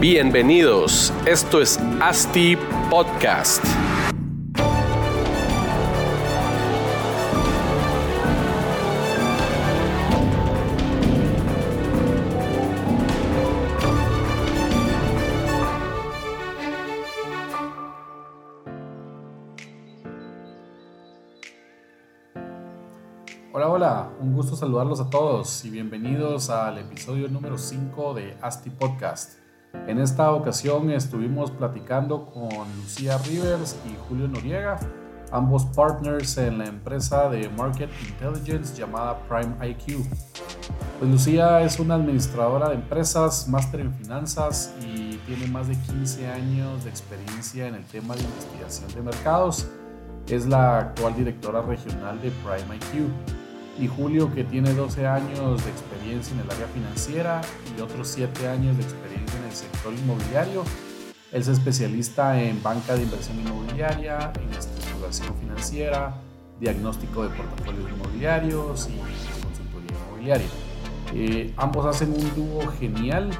Bienvenidos, esto es ASTI Podcast. Hola, hola, un gusto saludarlos a todos y bienvenidos al episodio número 5 de ASTI Podcast. En esta ocasión estuvimos platicando con Lucía Rivers y Julio Noriega, ambos partners en la empresa de Market Intelligence llamada Prime IQ. Pues Lucía es una administradora de empresas, máster en finanzas y tiene más de 15 años de experiencia en el tema de investigación de mercados. Es la actual directora regional de Prime IQ y Julio que tiene 12 años de experiencia en el área financiera y otros 7 años de experiencia en el sector inmobiliario. Él es especialista en banca de inversión inmobiliaria, en estructuración financiera, diagnóstico de portafolios inmobiliarios y consultoría inmobiliaria. Eh, ambos hacen un dúo genial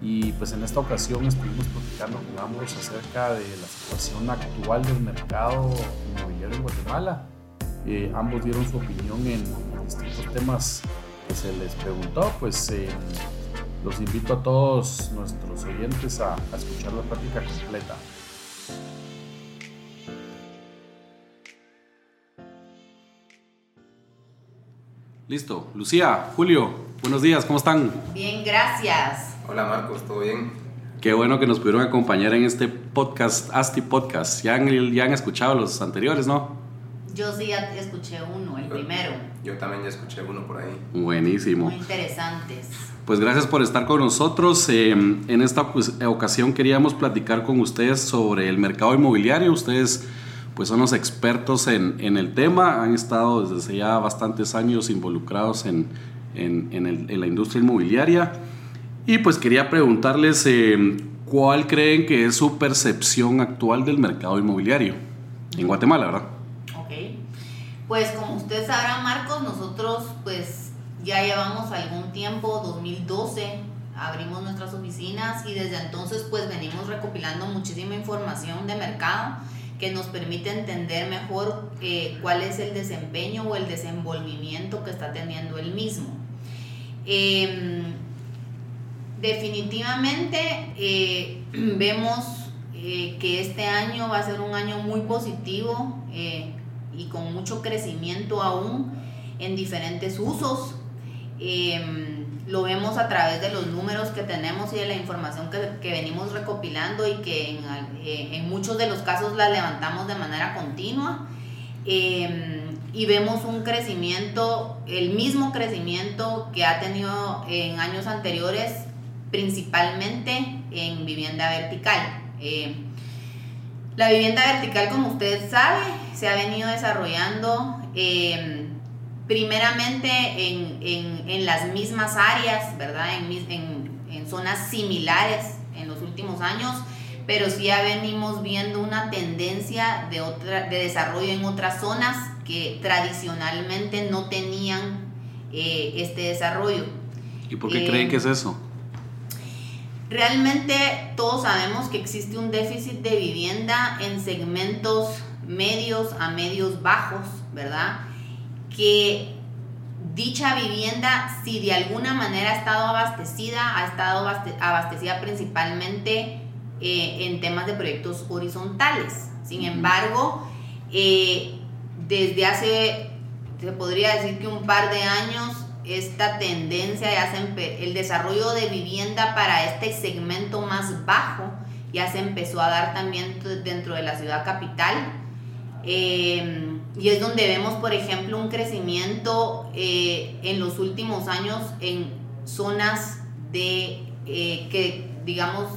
y pues en esta ocasión estuvimos platicando con ambos acerca de la situación actual del mercado inmobiliario en Guatemala. Eh, ambos dieron su opinión en, distintos temas que se les preguntó, pues eh, los invito a todos nuestros oyentes a, a escuchar la práctica completa. Listo. Lucía, Julio, buenos días, ¿cómo están? Bien, gracias. Hola Marcos, ¿todo bien? Qué bueno que nos pudieron acompañar en este podcast, ASTI Podcast. Ya han, ya han escuchado los anteriores, ¿no? Yo sí ya escuché uno, el primero. Yo también ya escuché uno por ahí. Buenísimo. Muy interesantes. Pues gracias por estar con nosotros. Eh, en esta ocasión queríamos platicar con ustedes sobre el mercado inmobiliario. Ustedes pues son los expertos en, en el tema, han estado desde hace ya bastantes años involucrados en, en, en, la industria inmobiliaria. Y pues quería preguntarles eh, cuál creen que es su percepción actual del mercado inmobiliario en Guatemala, ¿verdad? Pues como usted sabrá, Marcos, nosotros pues ya llevamos algún tiempo, 2012, abrimos nuestras oficinas y desde entonces pues venimos recopilando muchísima información de mercado que nos permite entender mejor eh, cuál es el desempeño o el desenvolvimiento que está teniendo el mismo. Em, definitivamente eh, vemos eh, que este año va a ser un año muy positivo y con mucho crecimiento aún en diferentes usos. Em, lo vemos a través de los números que tenemos y de la información que, que venimos recopilando y que en, eh, muchos de los casos la levantamos de manera continua. Eh, y vemos un crecimiento, el mismo crecimiento que ha tenido en años anteriores, principalmente en vivienda vertical. Eh, la vivienda vertical, como usted sabe, se ha venido desarrollando primeramente en, en, en, las mismas áreas, ¿verdad? En, en, zonas similares en los últimos años, pero sí ya venimos viendo una tendencia de, otra, de desarrollo en otras zonas que tradicionalmente no tenían eh, este desarrollo. ¿Y por qué creen que es eso? Realmente todos sabemos que existe un déficit de vivienda en segmentos medios a medios bajos, ¿verdad? que dicha vivienda, si de alguna manera ha estado abastecida, ha estado abastecida principalmente eh, en temas de proyectos horizontales. Sin embargo, eh, desde hace, se podría decir que un par de años, esta tendencia, ya se el desarrollo de vivienda para este segmento más bajo, ya se empezó a dar también dentro de la ciudad capital. Eh, y es donde vemos, por ejemplo, un crecimiento eh, en los últimos años en zonas de eh, que, digamos,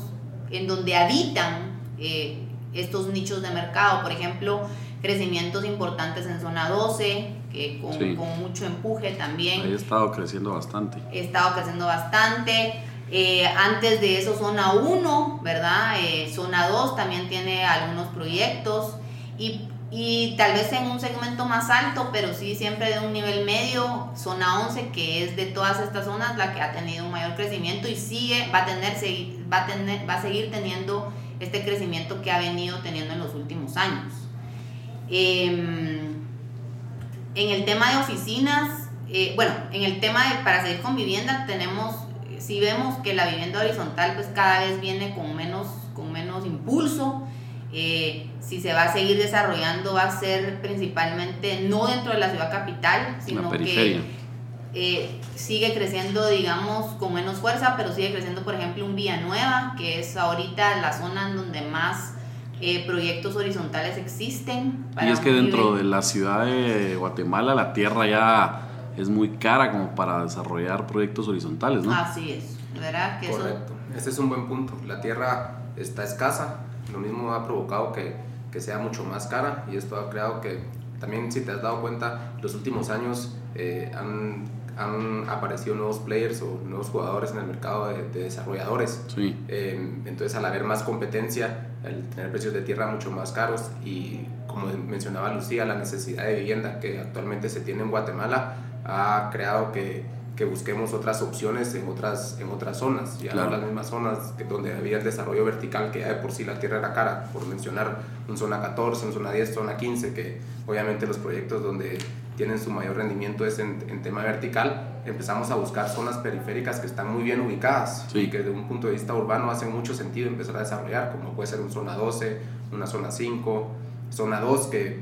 en donde habitan eh, estos nichos de mercado. Por ejemplo, crecimientos importantes en zona 12, que con, con mucho empuje también. Ahí ha estado creciendo bastante. Ha estado creciendo bastante. Eh, antes de eso, zona 1, ¿verdad? Eh, zona 2 también tiene algunos proyectos y, y, tal vez en un segmento más alto, pero sí siempre de un nivel medio, zona 11, que es de todas estas zonas la que ha tenido un mayor crecimiento y sigue, va a, tener, va a, tener, va a seguir teniendo este crecimiento que ha venido teniendo en los últimos años. Em, en el tema de oficinas, eh, bueno, en el tema de para seguir con vivienda tenemos si vemos que la vivienda horizontal pues cada vez viene con menos, con menos impulso, eh, si se va a seguir desarrollando va a ser principalmente no dentro de la ciudad capital, sino que eh, sigue creciendo, digamos, con menos fuerza, pero sigue creciendo, por ejemplo, un Villanueva, que es ahorita la zona en donde más eh, proyectos horizontales existen. y es que dentro de la ciudad de Guatemala la tierra ya es muy cara como para desarrollar proyectos horizontales, ¿no? Así es, ¿verdad? Que Correcto, ese es un buen punto. La tierra está escasa, lo mismo ha provocado que, que, sea mucho más cara y esto ha creado que también, si te has dado cuenta, los últimos años eh, han, han, aparecido nuevos players o nuevos jugadores en el mercado de, desarrolladores. Sí. Eh, entonces, al haber más competencia, al tener precios de tierra mucho más caros y, como mencionaba Lucía, la necesidad de vivienda que actualmente se tiene en Guatemala, ha creado que, que, busquemos otras opciones en otras, en otras zonas, ya no las mismas zonas que donde había el desarrollo vertical, que ya de por sí la tierra era cara, por mencionar un zona 14, un zona 10, zona 15, que obviamente los proyectos donde tienen su mayor rendimiento es en, en tema vertical, empezamos a buscar zonas periféricas que están muy bien ubicadas y que desde un punto de vista urbano hace mucho sentido empezar a desarrollar, como puede ser un zona 12, una zona 5, zona 2, que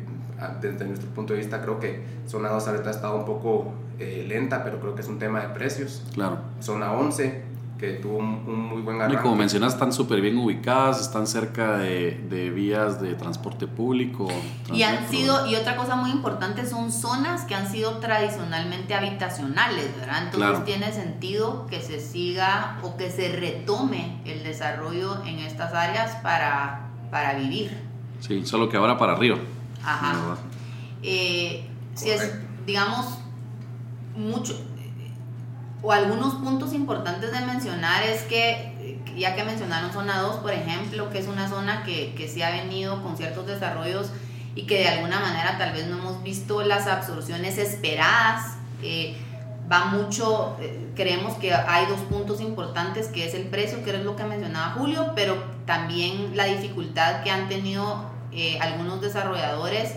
desde nuestro punto de vista creo que zona 2 ahorita ha estado un poco eh, lenta, pero creo que es un tema de precios. Claro. Zona 11, que tuvo un, muy buen arranque. Y como mencionas, están súper bien ubicadas, están cerca de, de, vías de transporte público. Y han sido, y otra cosa muy importante, son zonas que han sido tradicionalmente habitacionales, ¿verdad? Entonces tiene sentido que se siga o que se retome el desarrollo en estas áreas para, para vivir. Sí, solo que ahora para arriba. Ajá. Eh, si es, digamos, mucho, o algunos puntos importantes de mencionar es que, ya que mencionaron zona 2, por ejemplo, que es una zona que, que sí ha venido con ciertos desarrollos y que de alguna manera tal vez no hemos visto las absorciones esperadas. Eh, va mucho, eh, creemos que hay dos puntos importantes, que es el precio, que es lo que mencionaba Julio, pero también la dificultad que han tenido eh, algunos desarrolladores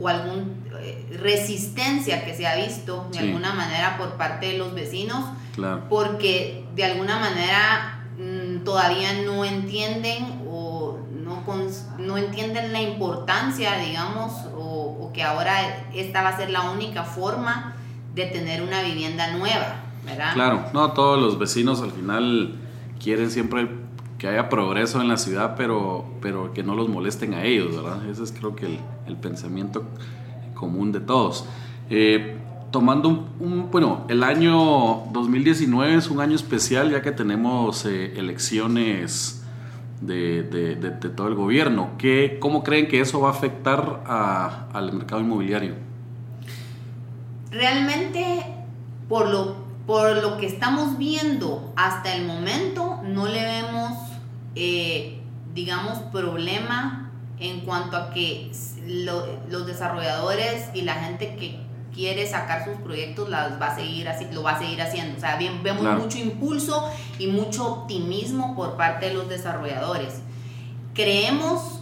o alguna eh, resistencia que se ha visto de alguna manera por parte de los vecinos, porque de alguna manera mm, todavía no entienden o no, no entienden la importancia, digamos, o, o, que ahora esta va a ser la única forma de tener una vivienda nueva, ¿verdad? Claro, no, todos los vecinos al final quieren siempre que haya progreso en la ciudad, pero, pero que no los molesten a ellos, ¿verdad? Ese es creo que el, el pensamiento común de todos. Eh, tomando un, bueno, el año 2019 es un año especial ya que tenemos eh, elecciones de, todo el gobierno. ¿Qué, ¿Cómo creen que eso va a afectar al mercado inmobiliario? Realmente, por lo, por lo que estamos viendo hasta el momento, no le vemos eh, digamos, problema en cuanto a que los desarrolladores y la gente que quiere sacar sus proyectos las va a seguir así, lo va a seguir haciendo. O sea, bien, vemos mucho impulso y mucho optimismo por parte de los desarrolladores. Creemos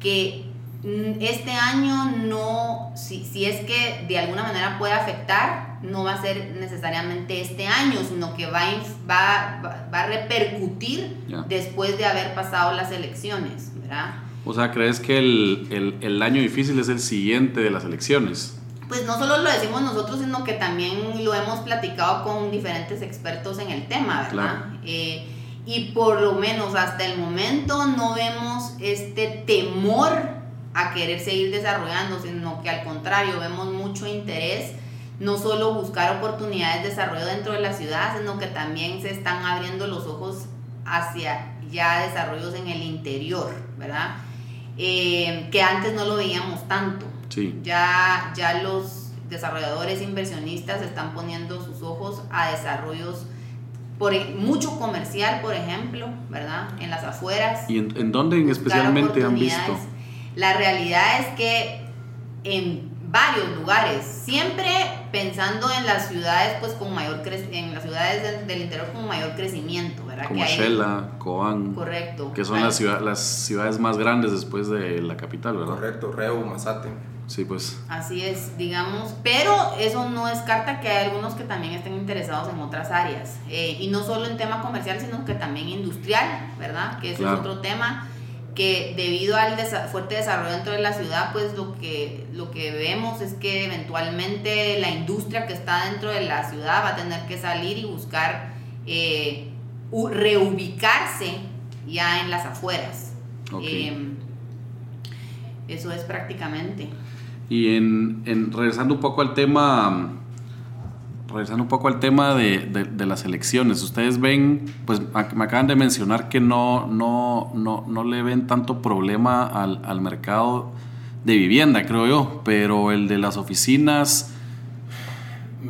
que mm, este año no, si, si es que de alguna manera puede afectar, no va a ser necesariamente este año, sino que va, va, va a repercutir después de haber pasado las elecciones, ¿verdad? O sea, ¿crees que el, el, el, año difícil es el siguiente de las elecciones? Pues no solo lo decimos nosotros, sino que también lo hemos platicado con diferentes expertos en el tema, ¿verdad? Eh, y por lo menos hasta el momento no vemos este temor a querer seguir desarrollando, sino que al contrario, vemos mucho interés no solo buscar oportunidades de desarrollo dentro de la ciudad, sino que también se están abriendo los ojos hacia ya desarrollos en el interior, ¿verdad? Eh, que antes no lo veíamos tanto. Sí. Ya, ya los desarrolladores inversionistas están poniendo sus ojos a desarrollos por e, mucho comercial, por ejemplo, ¿verdad? En las afueras. ¿Y en, en dónde especialmente han visto? La realidad es que en varios lugares, siempre pensando en las ciudades pues con mayor en las ciudades del, interior con mayor crecimiento, ¿verdad? Como Shela, Coan. Correcto. Que son las, las ciudades más grandes después de la capital, ¿verdad? Correcto, Reu, Mazate. Sí, pues. Así es, digamos, pero eso no descarta que hay algunos que también estén interesados en otras áreas, eh, y no solo en tema comercial, sino que también industrial, ¿verdad? Que ese es otro tema que debido al fuerte desarrollo dentro de la ciudad, pues lo que, lo que vemos es que eventualmente la industria que está dentro de la ciudad va a tener que salir y buscar eh, reubicarse ya en las afueras. Em, eso es prácticamente. Y en, en, regresando un poco al tema regresando un poco al tema de, de, las elecciones, ustedes ven, pues me acaban de mencionar que no, no, no, no le ven tanto problema al, al, mercado de vivienda, creo yo, pero el de las oficinas,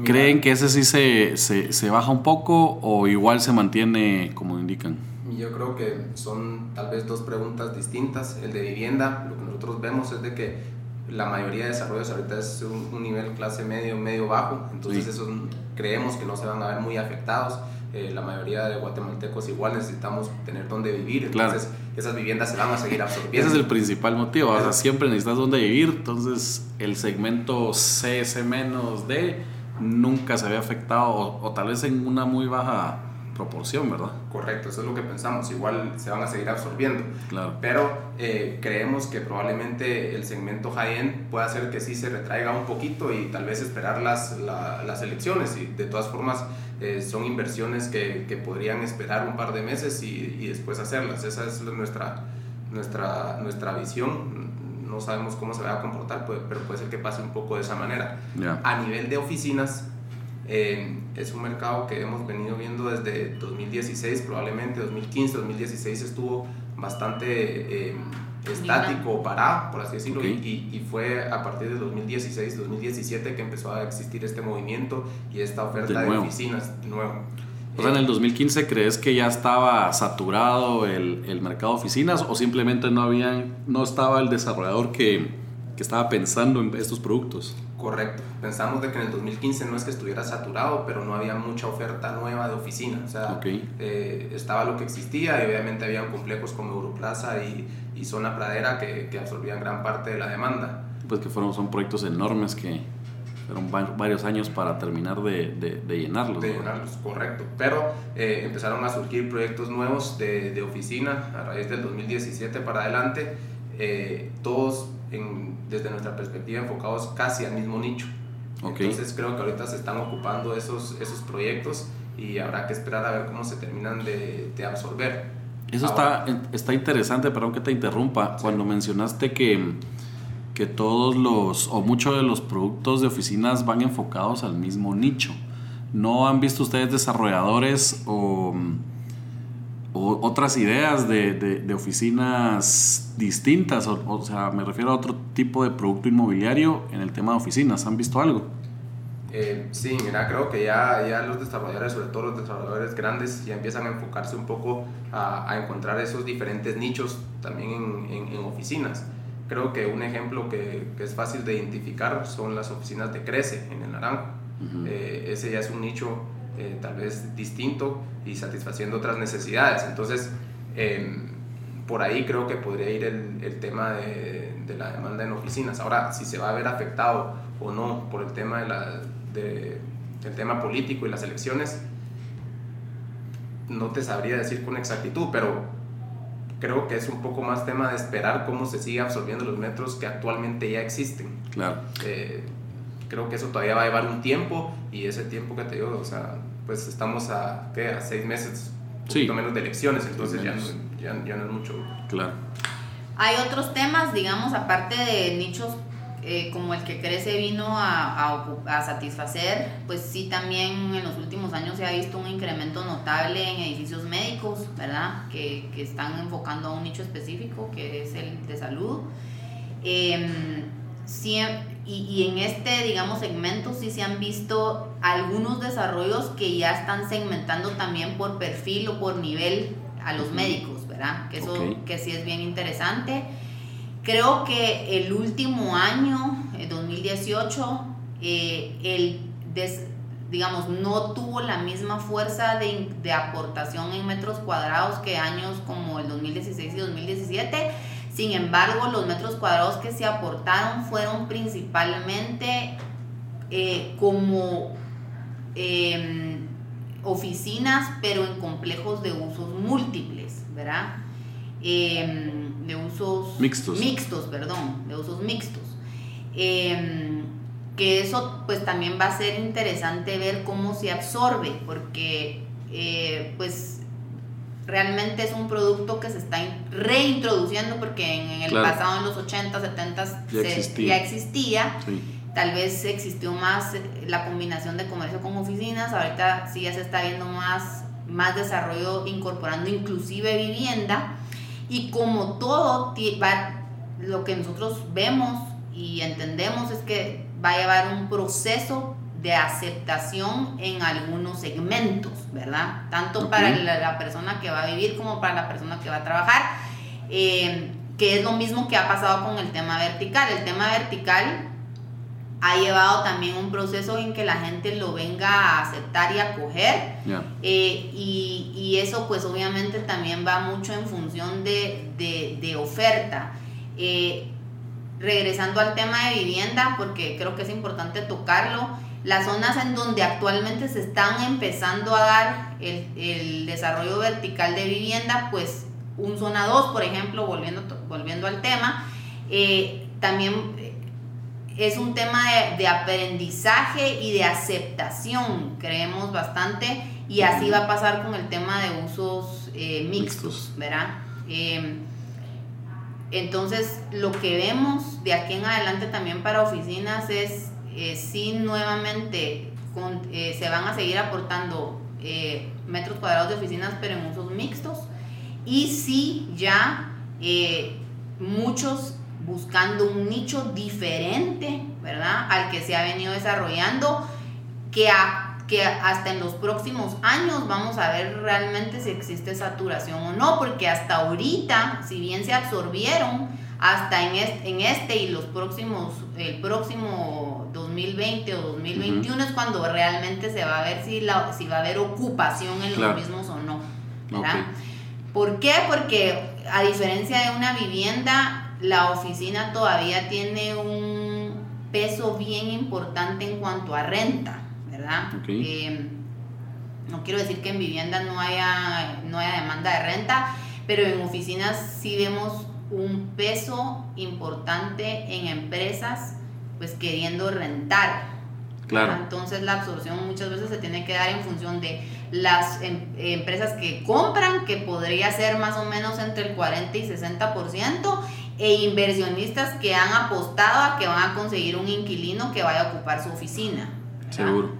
¿creen que ese sí se, se, se baja un poco o igual se mantiene como indican? Yo creo que son tal vez dos preguntas distintas. El de vivienda, lo que nosotros vemos es de que la mayoría de desarrollos ahorita es un, nivel clase medio, medio bajo, entonces esos creemos que no se van a ver muy afectados. Eh, la mayoría de guatemaltecos igual necesitamos tener donde vivir, entonces esas viviendas se van a seguir absorbiendo. Ese es el principal motivo, o sea, siempre necesitas donde vivir, entonces el segmento C, C menos D nunca se había afectado o, o tal vez en una muy baja proporción, ¿verdad? Correcto, eso es lo que pensamos. Igual se van a seguir absorbiendo. Claro. Pero eh, creemos que probablemente el segmento high-end pueda hacer que sí se retraiga un poquito y tal vez esperar las, las elecciones. Y de todas formas, eh, son inversiones que, que, podrían esperar un par de meses y, y, después hacerlas. Esa es nuestra, nuestra, nuestra visión. No sabemos cómo se va a comportar, pero puede ser que pase un poco de esa manera. A nivel de oficinas, eh, es un mercado que hemos venido viendo desde 2016, probablemente 2015, 2016 estuvo bastante eh, estático, parado, por así decirlo, y, y, fue a partir de 2016, 2017 que empezó a existir este movimiento y esta oferta de, oficinas de nuevo. O sea, en el 2015 crees que ya estaba saturado el, el mercado de oficinas o simplemente no, habían, no estaba el desarrollador que, que estaba pensando en estos productos? Correcto. Pensamos de que en el 2015 no es que estuviera saturado, pero no había mucha oferta nueva de oficina. O sea, eh, estaba lo que existía y obviamente había complejos como Europlaza y, y Zona Pradera que, que, absorbían gran parte de la demanda. Pues que fueron, son proyectos enormes que fueron varios años para terminar de, de, llenarlos. De llenarlos, correcto. Pero eh, empezaron a surgir proyectos nuevos de, de, oficina a raíz del 2017 para adelante. Eh, todos desde nuestra perspectiva enfocados casi al mismo nicho. Entonces creo que ahorita se están ocupando esos, esos proyectos y habrá que esperar a ver cómo se terminan de, de absorber. Eso está, está interesante, perdón que te interrumpa, cuando mencionaste que, que todos los o muchos de los productos de oficinas van enfocados al mismo nicho. ¿No han visto ustedes desarrolladores o o otras ideas de, de, oficinas distintas, o, sea, me refiero a otro tipo de producto inmobiliario en el tema de oficinas. ¿Han visto algo? Eh, sí, mira, creo que ya, ya los desarrolladores, sobre todo los desarrolladores grandes, ya empiezan a enfocarse un poco a, a encontrar esos diferentes nichos también en, en, oficinas. Creo que un ejemplo que, que, es fácil de identificar son las oficinas de Crece en el Naranjo. Eh, ese ya es un nicho eh, tal vez distinto y satisfaciendo otras necesidades. Entonces, em, por ahí creo que podría ir el, el tema de, de, la demanda en oficinas. Ahora, si se va a ver afectado o no por el tema de la, de, del tema político y las elecciones, no te sabría decir con exactitud, pero creo que es un poco más tema de esperar cómo se sigue absorbiendo los metros que actualmente ya existen. Claro. Eh, creo que eso todavía va a llevar un tiempo y ese tiempo que te digo, o sea, pues estamos a, ¿qué? a seis meses, un poquito menos de elecciones, entonces ya no, ya, ya no, es mucho. Claro. Hay otros temas, digamos, aparte de nichos eh, como el que crece vino a, a, satisfacer, pues sí también en los últimos años se ha visto un incremento notable en edificios médicos, ¿verdad? Que, que están enfocando a un nicho específico, que es el de salud. Eh, sí, y, y, en este, digamos, segmento sí se han visto algunos desarrollos que ya están segmentando también por perfil o por nivel a los médicos, ¿verdad? Que eso que sí es bien interesante. Creo que el último año, el 2018, eh, el digamos, no tuvo la misma fuerza de, de, aportación en metros cuadrados que años como el 2016 y 2017. Sin embargo, los metros cuadrados que se aportaron fueron principalmente eh, como em, oficinas, pero en complejos de usos múltiples, ¿verdad? Em, de usos mixtos. mixtos, perdón, de usos mixtos. Em, que eso pues también va a ser interesante ver cómo se absorbe, porque eh, pues realmente es un producto que se está reintroduciendo porque en, el pasado, en los 80, 70 ya existía. Ya existía. Tal vez existió más eh, la combinación de comercio con oficinas, ahorita sí ya se está viendo más, más desarrollo incorporando inclusive vivienda y como todo va, lo que nosotros vemos y entendemos es que va a llevar un proceso de aceptación en algunos segmentos, ¿verdad? Tanto para la, persona que va a vivir como para la persona que va a trabajar, eh, que es lo mismo que ha pasado con el tema vertical. El tema vertical ha llevado también un proceso en que la gente lo venga a aceptar y acoger. Eh, y, y, eso pues obviamente también va mucho en función de, de, de oferta. Eh, regresando al tema de vivienda, porque creo que es importante tocarlo, las zonas en donde actualmente se están empezando a dar el, el desarrollo vertical de vivienda, pues un zona 2, por ejemplo, volviendo, volviendo al tema, eh, también es un tema de, aprendizaje y de aceptación, creemos bastante, y así va a pasar con el tema de usos eh, mixtos, ¿verdad? entonces, lo que vemos de aquí en adelante también para oficinas es eh, sí nuevamente eh, se van a seguir aportando eh, metros cuadrados de oficinas, pero en usos mixtos. Y sí ya muchos buscando un nicho diferente, ¿verdad? Al que se ha venido desarrollando, que, que hasta en los próximos años vamos a ver realmente si existe saturación o no, porque hasta ahorita, si bien se absorbieron, hasta en este, en este y los próximos, el próximo 2020 o 2021 es cuando realmente se va a ver si, la, si va a haber ocupación en los mismos o no. ¿verdad? ¿Por qué? Porque a diferencia de una vivienda, la oficina todavía tiene un peso bien importante en cuanto a renta, ¿verdad? Eh, no quiero decir que en vivienda no haya, no haya demanda de renta, pero en oficinas sí vemos un peso importante en empresas pues queriendo rentar. Claro. Entonces la absorción muchas veces se tiene que dar en función de las em, empresas que compran, que podría ser más o menos entre el 40 y 60%, e inversionistas que han apostado a que van a conseguir un inquilino que vaya a ocupar su oficina. Seguro.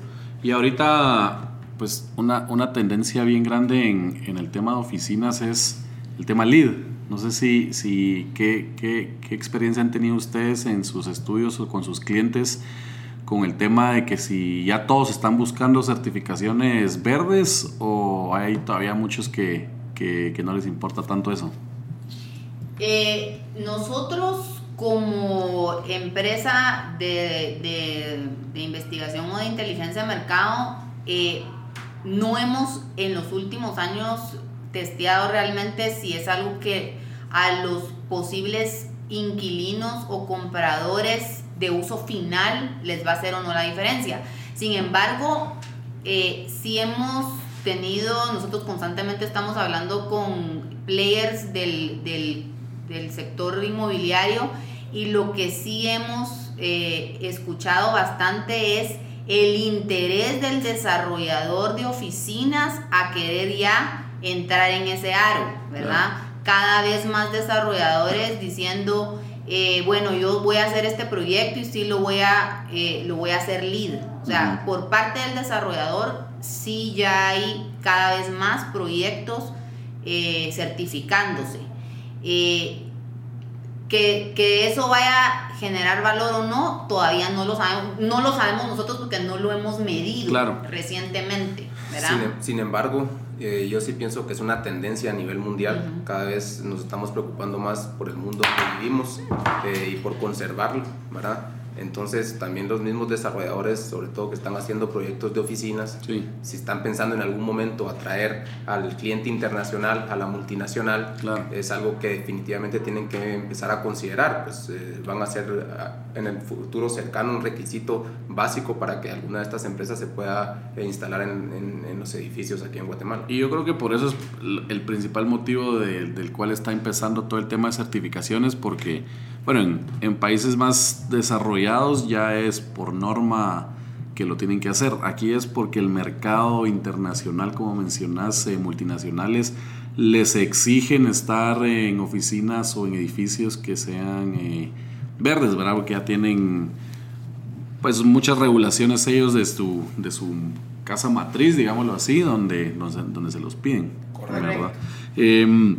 Y ahorita, pues una, una tendencia bien grande en, en el tema de oficinas es el tema lead no sé si, si qué, qué, qué, experiencia han tenido ustedes en sus estudios o con sus clientes con el tema de que si ya todos están buscando certificaciones verdes o hay todavía muchos que, que, que no les importa tanto eso. Eh, nosotros como empresa de, de, investigación o de inteligencia de mercado, eh, no hemos en los últimos años testeado realmente si es algo que a los posibles inquilinos o compradores de uso final les va a hacer o no la diferencia. Sin embargo, eh, si hemos tenido, nosotros constantemente estamos hablando con players del, del, sector inmobiliario y lo que sí hemos eh, escuchado bastante es el interés del desarrollador de oficinas a querer ya entrar en ese aro, ¿verdad? cada vez más desarrolladores diciendo, eh, bueno, yo voy a hacer este proyecto y sí lo voy a, eh, lo voy a hacer lead. O sea, por parte del desarrollador sí ya hay cada vez más proyectos eh, certificándose. Que, que, eso vaya a generar valor o no, todavía no lo sabemos, no lo sabemos nosotros porque no lo hemos medido recientemente. sin, embargo, eh, yo sí pienso que es una tendencia a nivel mundial. Cada vez nos estamos preocupando más por el mundo que vivimos eh, y por conservarlo, ¿verdad? Entonces también los mismos desarrolladores, sobre todo que están haciendo proyectos de oficinas, si están pensando en algún momento atraer al cliente internacional, a la multinacional, es algo que definitivamente tienen que empezar a considerar, pues eh, van a ser ah, en el futuro cercano un requisito básico para que alguna de estas empresas se pueda eh, instalar en, en, los edificios aquí en Guatemala. Y yo creo que por eso es el principal motivo del cual está empezando todo el tema de certificaciones, porque bueno, en, países más desarrollados ya es por norma que lo tienen que hacer. Aquí es porque el mercado internacional, como mencionas, multinacionales, les exigen estar en oficinas o en edificios que sean eh, verdes, ¿verdad? Porque ya tienen pues muchas regulaciones ellos de su, de su casa matriz, digámoslo así, donde, donde, se los piden. Correcto. Em,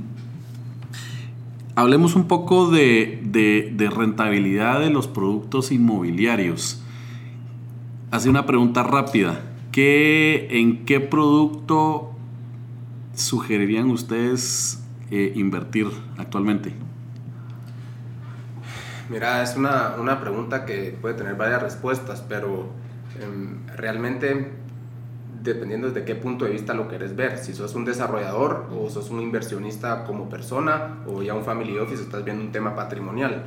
Hablemos un poco de, rentabilidad de los productos inmobiliarios. Hace una pregunta rápida. ¿Qué, ¿En qué producto sugerirían ustedes eh, invertir actualmente? Mira, es una, pregunta que puede tener varias respuestas, pero em, realmente dependiendo de qué punto de vista lo querés ver. Si sos un desarrollador o sos un inversionista como persona o ya un family office, estás viendo un tema patrimonial.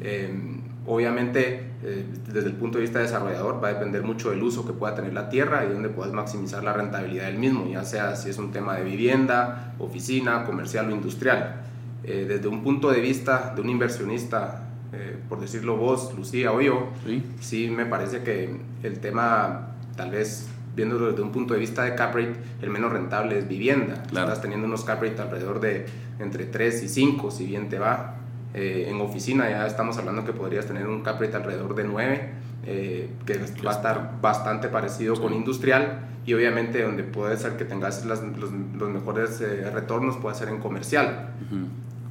Em, obviamente, eh, desde el punto de vista desarrollador, va a depender mucho del uso que pueda tener la tierra y donde puedas maximizar la rentabilidad del mismo, ya sea si es un tema de vivienda, oficina, comercial o industrial. Eh, desde un punto de vista de un inversionista, eh, por decirlo vos, Lucía o yo, ¿Sí? sí me parece que el tema tal vez viéndolo desde un punto de vista de cap rate, el menos rentable es vivienda. Estás teniendo unos cap rate alrededor de entre 3 y 5, si bien te va. Eh, en oficina ya estamos hablando que podrías tener un cap rate alrededor de 9, eh, que va a estar bastante parecido con industrial y obviamente donde puede ser que tengas los, los, mejores eh, retornos puede ser en comercial.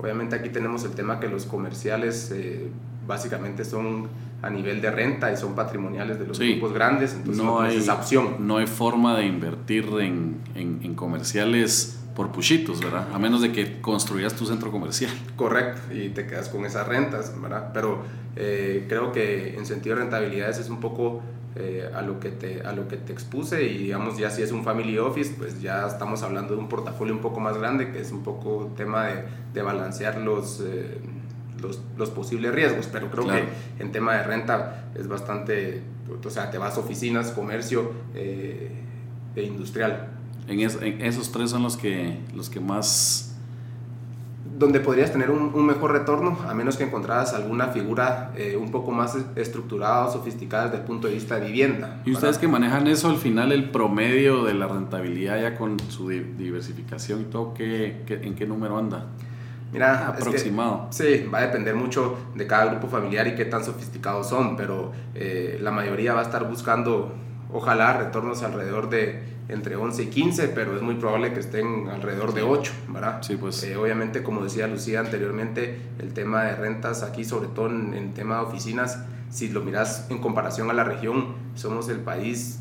Obviamente aquí tenemos el tema que los comerciales básicamente son a nivel de renta y son patrimoniales de los grupos grandes, entonces no, hay esa opción. No hay forma de invertir en, en, comerciales por puchitos, ¿verdad? A menos de que construyas tu centro comercial. Correcto, y te quedas con esas rentas, ¿verdad? Pero eh, creo que en sentido de rentabilidades es un poco eh, a, lo que te, a lo que te expuse y digamos ya si es un family office, pues ya estamos hablando de un portafolio un poco más grande, que es un poco tema de, de balancear los... Eh, los, posibles riesgos, pero creo que en tema de renta es bastante, o sea, te vas a oficinas, comercio eh, e industrial. En, esos tres son los que, los que más... Donde podrías tener un, mejor retorno, a menos que encontraras alguna figura eh, un poco más estructurada o sofisticada desde el punto de vista de vivienda. ¿Y ustedes que manejan eso, al final el promedio de la rentabilidad ya con su diversificación y todo, ¿qué, en qué número anda? Mira, aproximado. sí, va a depender mucho de cada grupo familiar y qué tan sofisticados son, pero eh, la mayoría va a estar buscando, ojalá, retornos alrededor de entre 11 y 15, pero es muy probable que estén alrededor de 8, ¿verdad? Sí, pues. Eh, obviamente, como decía Lucía anteriormente, el tema de rentas aquí, sobre todo en el tema de oficinas, si lo miras en comparación a la región, somos el país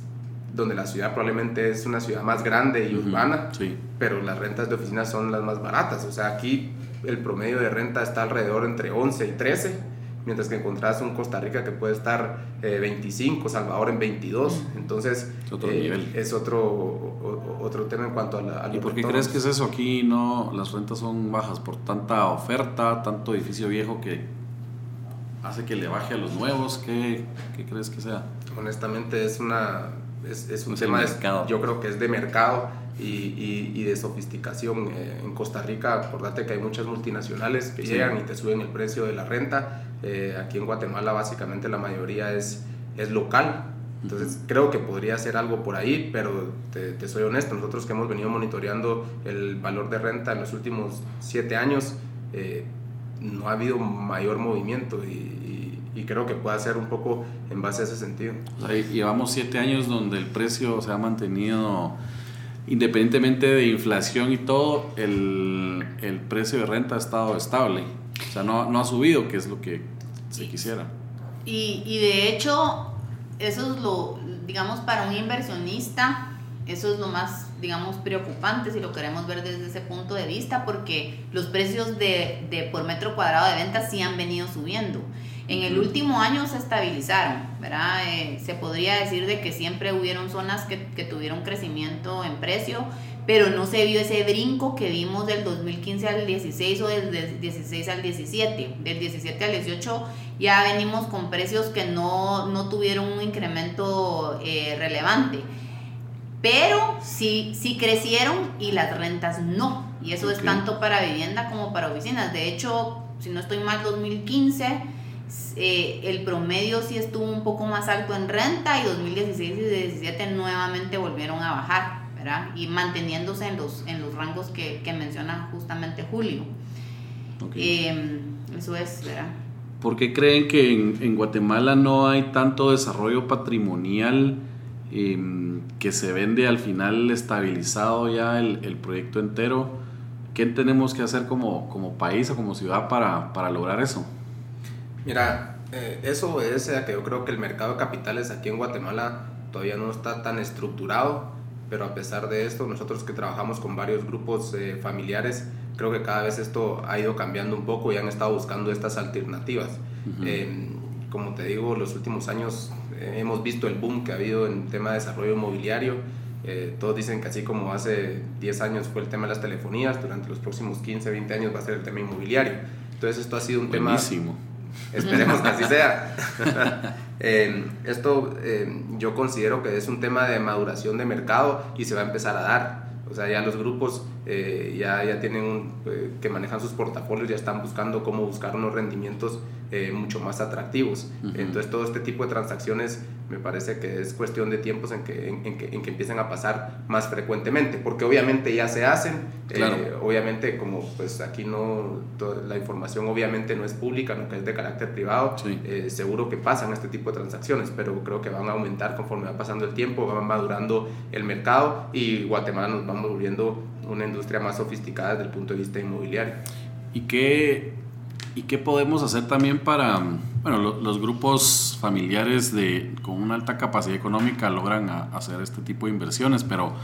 donde la ciudad probablemente es una ciudad más grande y urbana, sí. pero las rentas de oficinas son las más baratas. O sea, aquí el promedio de renta está alrededor entre 11 y 13, mientras que encontrás un Costa Rica que puede estar 25, eh, Salvador en 22. Entonces, es otro, eh, nivel. Es otro, otro tema en cuanto a la... ¿Y por qué crees que es eso? Aquí no, las rentas son bajas por tanta oferta, tanto edificio viejo que hace que le baje a los nuevos. ¿Qué, qué crees que sea? Honestamente, es una... Es, un tema de mercado. yo creo que es de mercado y, y, de sofisticación. Eh, en Costa Rica, acordate que hay muchas multinacionales que llegan y te suben el precio de la renta. Eh, aquí en Guatemala básicamente la mayoría es, es local. Entonces creo que podría ser algo por ahí, pero te, soy honesto, nosotros que hemos venido monitoreando el valor de renta en los últimos siete años, eh, no ha habido mayor movimiento y, creo que puede ser un poco en base a ese sentido. llevamos siete años donde el precio se ha mantenido, independientemente de inflación y todo, el, el precio de renta ha estado estable. O sea, no, no ha subido, que es lo que se quisiera. Y, y de hecho, eso es lo, digamos, para un inversionista, eso es lo más, digamos, preocupante si lo queremos ver desde ese punto de vista, porque los precios de, de por metro cuadrado de venta sí han venido subiendo. En el último año se estabilizaron, ¿verdad? Eh, se podría decir de que siempre hubieron zonas que, que tuvieron crecimiento en precio, pero no se vio ese brinco que vimos del 2015 al 16 o del 16 al 17. Del 17 al 18 ya venimos con precios que no, no tuvieron un incremento eh, relevante. Pero sí, sí crecieron y las rentas no. Y eso es tanto para vivienda como para oficinas. De hecho, si no estoy mal, 2015, eh, el promedio sí estuvo un poco más alto en renta y 2016 y 2017 nuevamente volvieron a bajar. Y manteniéndose en los, en los rangos que, que menciona justamente Julio. Em, eso es, ¿verdad? ¿Por qué creen que en, Guatemala no hay tanto desarrollo patrimonial em, que se vende al final estabilizado ya el, proyecto entero? ¿Qué tenemos que hacer como, como país o como ciudad para, para lograr eso? Mira, eh, eso es a que yo creo que el mercado de capitales aquí en Guatemala todavía no está tan estructurado pero a pesar de esto, nosotros que trabajamos con varios grupos eh, familiares, creo que cada vez esto ha ido cambiando un poco y han estado buscando estas alternativas. Eh, como te digo, los últimos años eh, hemos visto el boom que ha habido en tema de desarrollo inmobiliario. todos dicen que así como hace 10 años fue el tema de las telefonías, durante los próximos 15, 20 años va a ser el tema inmobiliario. Entonces esto ha sido un Buenísimo. tema... Esperemos que así sea. esto yo considero que es un tema de maduración de mercado y se va a empezar a dar. O sea, ya los grupos eh, ya, ya tienen eh, que manejan sus portafolios, ya están buscando cómo buscar unos rendimientos eh, mucho más atractivos. Entonces, todo este tipo de transacciones me parece que es cuestión de tiempos en que, en, que, en que empiecen a pasar más frecuentemente, porque obviamente ya se hacen, eh, obviamente como pues aquí no, la información obviamente no es pública, no que es de carácter privado, eh, seguro que pasan este tipo de transacciones, pero creo que van a aumentar conforme va pasando el tiempo, va madurando el mercado y Guatemala nos vamos volviendo una industria más sofisticada desde el punto de vista inmobiliario. ¿Y qué, y qué podemos hacer también para bueno, los grupos familiares de, con una alta capacidad económica logran hacer este tipo de inversiones, pero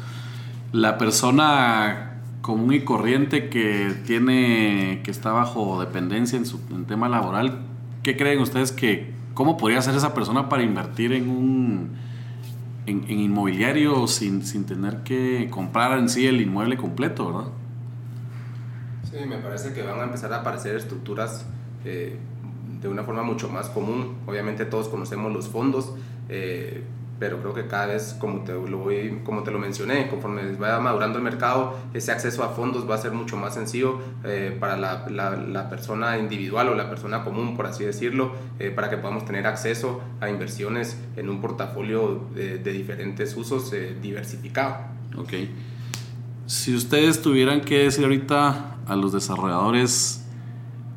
la persona común y corriente que tiene que está bajo dependencia en su tema laboral, ¿qué creen ustedes que cómo podría ser esa persona para invertir en un en, inmobiliario sin, sin, tener que comprar en sí el inmueble completo, verdad? Sí, me parece que van a empezar a aparecer estructuras eh, de una forma mucho más común. Obviamente todos conocemos los fondos, eh, pero creo que cada vez, como te, lo voy, como te lo mencioné, conforme vaya madurando el mercado, ese acceso a fondos va a ser mucho más sencillo eh, para la, la, persona individual o la persona común, por así decirlo, eh, para que podamos tener acceso a inversiones en un portafolio de, de diferentes usos diversificado. Ok. Si ustedes tuvieran que decir ahorita a los desarrolladores,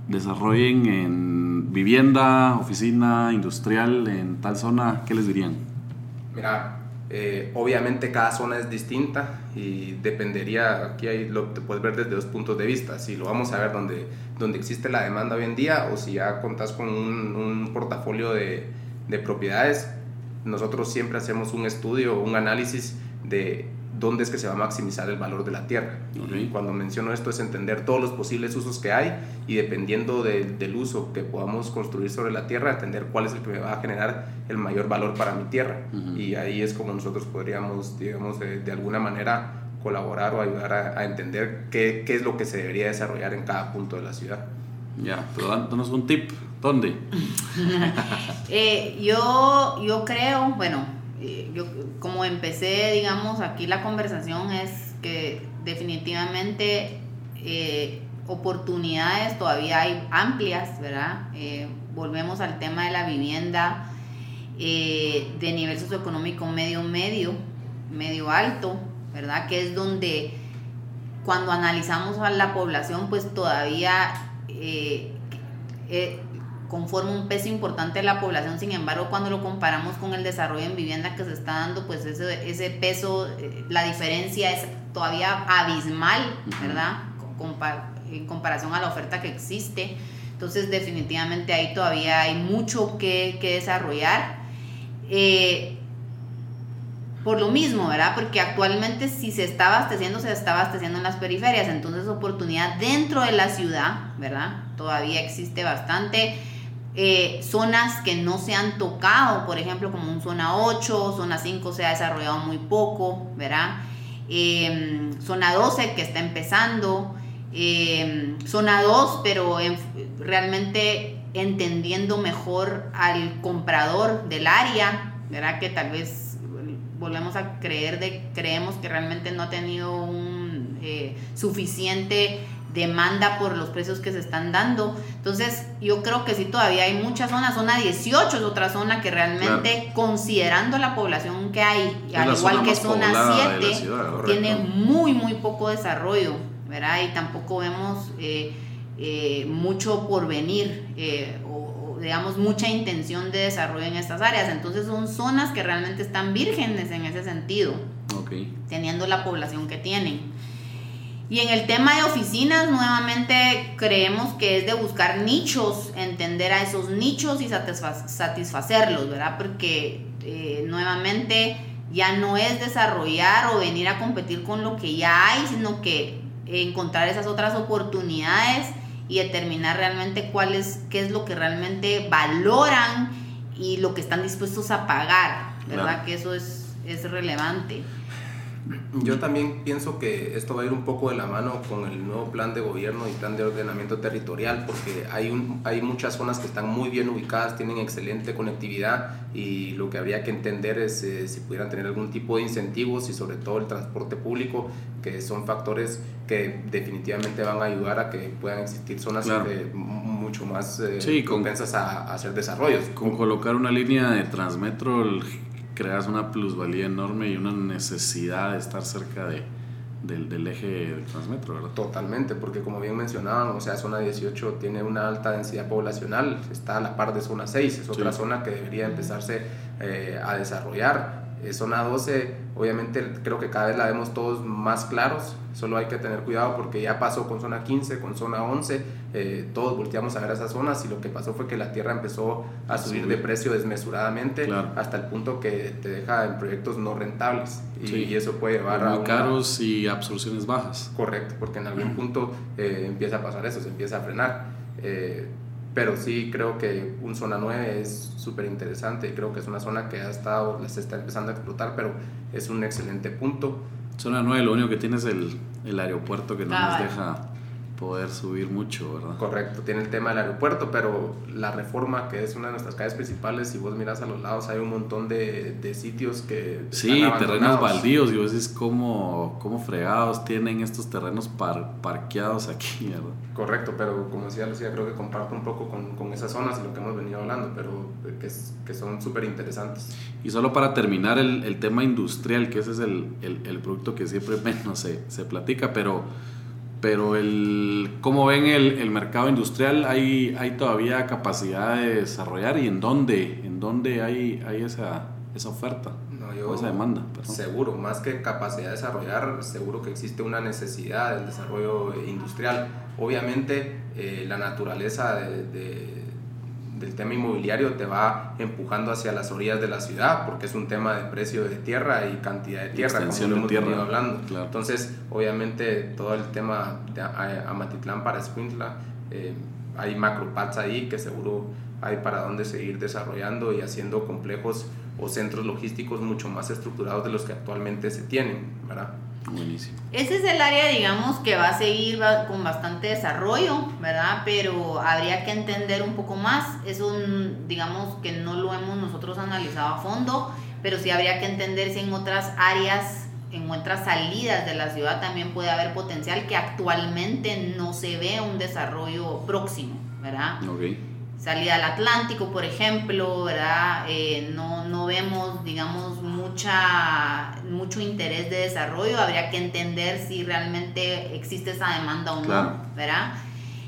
desarrollen en vivienda, oficina, industrial, en tal zona, ¿qué les dirían? Mira, eh, obviamente cada zona es distinta y dependería, aquí hay, lo te puedes ver desde dos puntos de vista, si lo vamos a ver donde, donde existe la demanda hoy en día o si ya contás con un, portafolio de propiedades, nosotros siempre hacemos un estudio, un análisis de dónde es que se va a maximizar el valor de la tierra. Y cuando menciono esto es entender todos los posibles usos que hay y dependiendo del uso que podamos construir sobre la tierra, entender cuál es el que me va a generar el mayor valor para mi tierra. Y ahí es como nosotros podríamos, digamos, de, alguna manera colaborar o ayudar a, entender qué, qué, es lo que se debería desarrollar en cada punto de la ciudad. Ya, pero dándonos un tip, ¿dónde? eh, yo, yo creo, bueno, yo como empecé, digamos, aquí la conversación es que definitivamente eh, oportunidades todavía hay amplias, ¿verdad? Eh, volvemos al tema de la vivienda eh, de nivel socioeconómico medio, medio, medio alto, ¿verdad? Que es donde cuando analizamos a la población, pues todavía eh, eh, conforma un peso importante de la población, sin embargo, cuando lo comparamos con el desarrollo en vivienda que se está dando, pues ese, ese peso, eh, la diferencia es todavía abismal, ¿verdad? en comparación a la oferta que existe. Entonces, definitivamente ahí todavía hay mucho que, que desarrollar. Eh, por lo mismo, ¿verdad? Porque actualmente si se está abasteciendo, se está abasteciendo en las periferias, entonces oportunidad dentro de la ciudad, ¿verdad? Todavía existe bastante. Eh, zonas que no se han tocado, por ejemplo, como un zona 8, zona 5 se ha desarrollado muy poco, ¿verdad? Em, zona 12 que está empezando, em, zona 2, pero realmente entendiendo mejor al comprador del área, ¿verdad? Que tal vez volvemos a creer de, creemos que realmente no ha tenido un eh, suficiente demanda por los precios que se están dando. Entonces, yo creo que sí todavía hay muchas zonas, zona 18 es otra zona que realmente, considerando la población que hay, al igual que zona 7, tiene muy, muy poco desarrollo, ¿verdad? Y tampoco vemos eh, eh, mucho por venir digamos, mucha intención de desarrollo en estas áreas. Entonces son zonas que realmente están vírgenes en ese sentido, teniendo la población que tienen. Y en el tema de oficinas, nuevamente creemos que es de buscar nichos, entender a esos nichos y satisfacerlos, ¿verdad? Porque eh, nuevamente ya no es desarrollar o venir a competir con lo que ya hay, sino que encontrar esas otras oportunidades y determinar realmente cuál es, qué es lo que realmente valoran y lo que están dispuestos a pagar, ¿verdad? Que eso es, es relevante. Yo también pienso que esto va a ir un poco de la mano con el nuevo plan de gobierno y plan de ordenamiento territorial, porque hay, un, hay muchas zonas que están muy bien ubicadas, tienen excelente conectividad y lo que habría que entender es eh, si pudieran tener algún tipo de incentivos y sobre todo el transporte público, que son factores que definitivamente van a ayudar a que puedan existir zonas eh, mucho más eh, sí, a, hacer desarrollos. Con colocar una línea de Transmetro creas una plusvalía enorme y una necesidad de estar cerca de, del, del, eje del Transmetro, ¿verdad? Totalmente, porque como bien mencionaban, o sea, zona 18 tiene una alta densidad poblacional, está a la par de zona 6, es otra zona que debería empezarse eh, a desarrollar. Eh, zona 12, obviamente creo que cada vez la vemos todos más claros, solo hay que tener cuidado porque ya pasó con zona 15, con zona 11, eh, todos volteamos a ver esas zonas y lo que pasó fue que la tierra empezó a subir de precio desmesuradamente hasta el punto que te deja en proyectos no rentables y, eso puede llevar a... Muy caros y absorciones bajas. Correcto, porque en algún punto eh, empieza a pasar eso, se empieza a frenar. Eh, pero sí creo que un zona 9 es súper interesante y creo que es una zona que ha estado, se está empezando a explotar, pero es un excelente punto. Zona 9 lo único que tiene es el, el aeropuerto que no nos deja poder subir mucho, ¿verdad? Correcto, tiene el tema del aeropuerto, pero la reforma, que es una de nuestras calles principales, si vos miras a los lados, hay un montón de, de sitios que... Sí, terrenos baldíos, y vos decís cómo, cómo fregados tienen estos terrenos parqueados aquí, ¿verdad? Correcto, pero como decía Lucía, creo que comparto un poco con, con esas zonas y lo que hemos venido hablando, pero que, que son súper interesantes. Y solo para terminar el, el, tema industrial, que ese es el, el, el producto que siempre menos se, se platica, pero pero el, ¿cómo ven el, el, mercado industrial? ¿Hay, ¿Hay todavía capacidad de desarrollar y en dónde, en dónde hay, hay esa, esa oferta o esa demanda? Seguro, más que capacidad de desarrollar, seguro que existe una necesidad del desarrollo industrial. Obviamente, eh, la naturaleza de el tema inmobiliario te va empujando hacia las orillas de la ciudad porque es un tema de precio de tierra y cantidad de tierra, como lo hemos venido hablando. Entonces, obviamente, todo el tema de Amatitlán para Escuintla, eh, hay macropats ahí que seguro hay para dónde seguir desarrollando y haciendo complejos o centros logísticos mucho más estructurados de los que actualmente se tienen, ¿verdad? Buenísimo. Ese es el área, digamos, que va a seguir con bastante desarrollo, ¿verdad? Pero habría que entender un poco más. Es un, digamos, que no lo hemos nosotros analizado a fondo, pero sí habría que entender si en otras áreas, en otras salidas de la ciudad también puede haber potencial que actualmente no se ve un desarrollo próximo, ¿verdad? Okay. salida al Atlántico, por ejemplo, ¿verdad? Eh, no, no vemos, digamos, mucha, mucho interés de desarrollo. Habría que entender si realmente existe esa demanda o no, ¿verdad?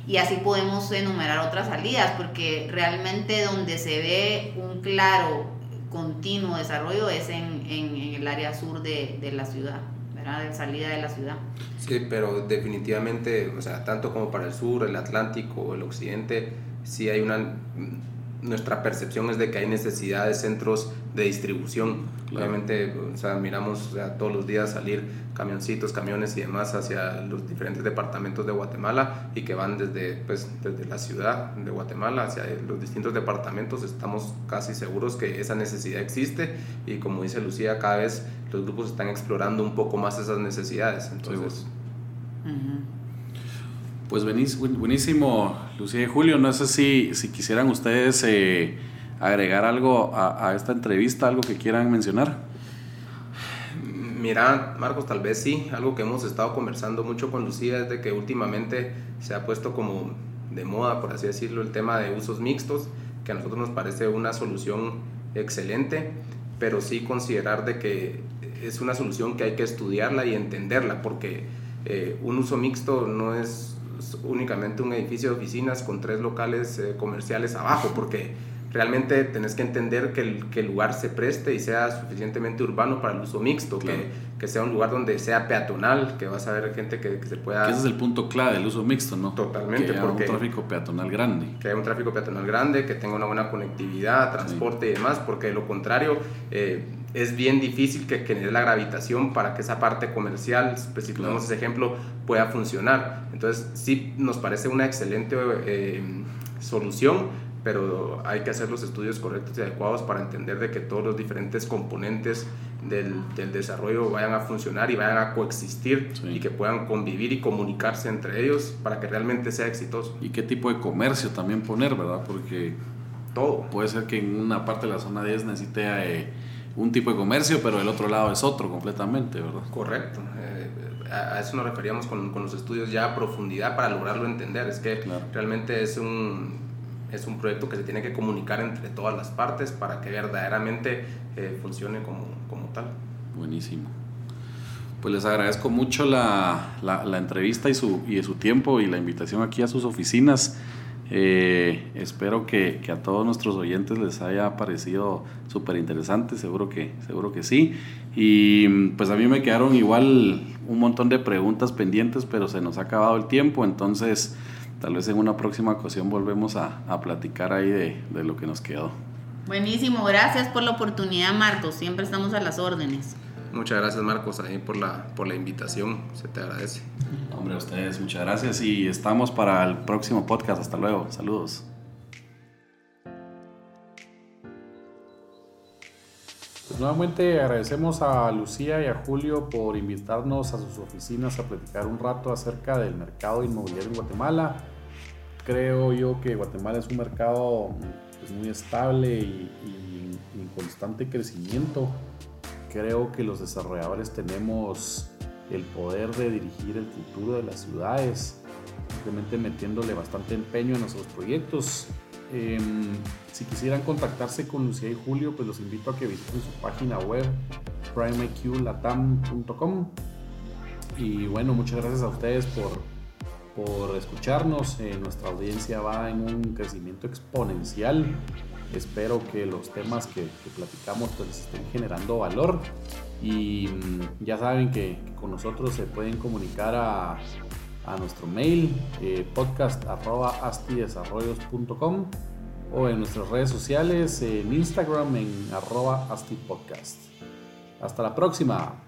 Y así podemos enumerar otras salidas, porque realmente donde se ve un claro, continuo desarrollo es en, en, el área sur de, de la ciudad. De salida de la ciudad. Sí, pero definitivamente, o sea, tanto como para el sur, el Atlántico, el occidente, sí hay una nuestra percepción es de que hay necesidad de centros de distribución. Obviamente, o sea, miramos todos los días salir camioncitos, camiones y demás hacia los diferentes departamentos de Guatemala y que van desde, pues, desde la ciudad de Guatemala hacia los distintos departamentos. Estamos casi seguros que esa necesidad existe y como dice Lucía, cada vez los grupos están explorando un poco más esas necesidades. Entonces, pues buenísimo, Lucía y Julio. No sé si, si quisieran ustedes eh, agregar algo a, esta entrevista, algo que quieran mencionar. Mira, Marcos, tal vez sí. Algo que hemos estado conversando mucho con Lucía es de que últimamente se ha puesto como de moda, por así decirlo, el tema de usos mixtos, que a nosotros nos parece una solución excelente, pero sí considerar de que es una solución que hay que estudiarla y entenderla, porque eh, un uso mixto no es únicamente un edificio de oficinas con tres locales eh, comerciales abajo, porque realmente tenés que entender que el, que el, lugar se preste y sea suficientemente urbano para el uso mixto, que, que, sea un lugar donde sea peatonal, que vas a ver gente que, se pueda... ese es el punto clave del uso mixto, ¿no? Totalmente. Que haya un tráfico peatonal grande. Que haya un tráfico peatonal grande, que tenga una buena conectividad, transporte y demás, porque de lo contrario... Eh, es bien difícil que genere la gravitación para que esa parte comercial, especificamos ese ejemplo, pueda funcionar. Entonces, sí nos parece una excelente eh, solución, pero hay que hacer los estudios correctos y adecuados para entender de que todos los diferentes componentes del, del desarrollo vayan a funcionar y vayan a coexistir y que puedan convivir y comunicarse entre ellos para que realmente sea exitoso. Y qué tipo de comercio también poner, ¿verdad? Porque todo. Puede ser que en una parte de la zona 10 necesite... Eh, un tipo de comercio, pero el otro lado es otro completamente, ¿verdad? Correcto. Eh, a eso nos referíamos con, con, los estudios ya a profundidad para lograrlo entender. Es que realmente es un, es un proyecto que se tiene que comunicar entre todas las partes para que verdaderamente eh, funcione como, como, tal. Buenísimo. Pues les agradezco mucho la, la, la entrevista y su, y su tiempo y la invitación aquí a sus oficinas. Eh, espero que, que, a todos nuestros oyentes les haya parecido súper interesante, seguro que, seguro que sí. Y pues a mí me quedaron igual un montón de preguntas pendientes, pero se nos ha acabado el tiempo, entonces tal vez en una próxima ocasión volvemos a, a platicar ahí de, de lo que nos quedó. Buenísimo, gracias por la oportunidad Marcos, siempre estamos a las órdenes. Muchas gracias Marcos ahí por la, por la invitación, se te agradece. Hombre, a ustedes, muchas gracias y estamos para el próximo podcast. Hasta luego, saludos. Pues nuevamente agradecemos a Lucía y a Julio por invitarnos a sus oficinas a platicar un rato acerca del mercado inmobiliario en Guatemala. Creo yo que Guatemala es un mercado pues, muy estable y, y en constante crecimiento creo que los desarrolladores tenemos el poder de dirigir el futuro de las ciudades, simplemente metiéndole bastante empeño a nuestros proyectos. Em, si quisieran contactarse con Lucía y Julio, pues los invito a que visiten su página web primeiqlatam.com. Y bueno, muchas gracias a ustedes por, por escucharnos. Eh, nuestra audiencia va en un crecimiento exponencial Espero que los temas que, platicamos pues estén generando valor y mm, ya saben que, con nosotros se pueden comunicar a, nuestro mail eh, podcast.astidesarrollos.com o en nuestras redes sociales en Instagram en arroba astipodcast. Hasta la próxima.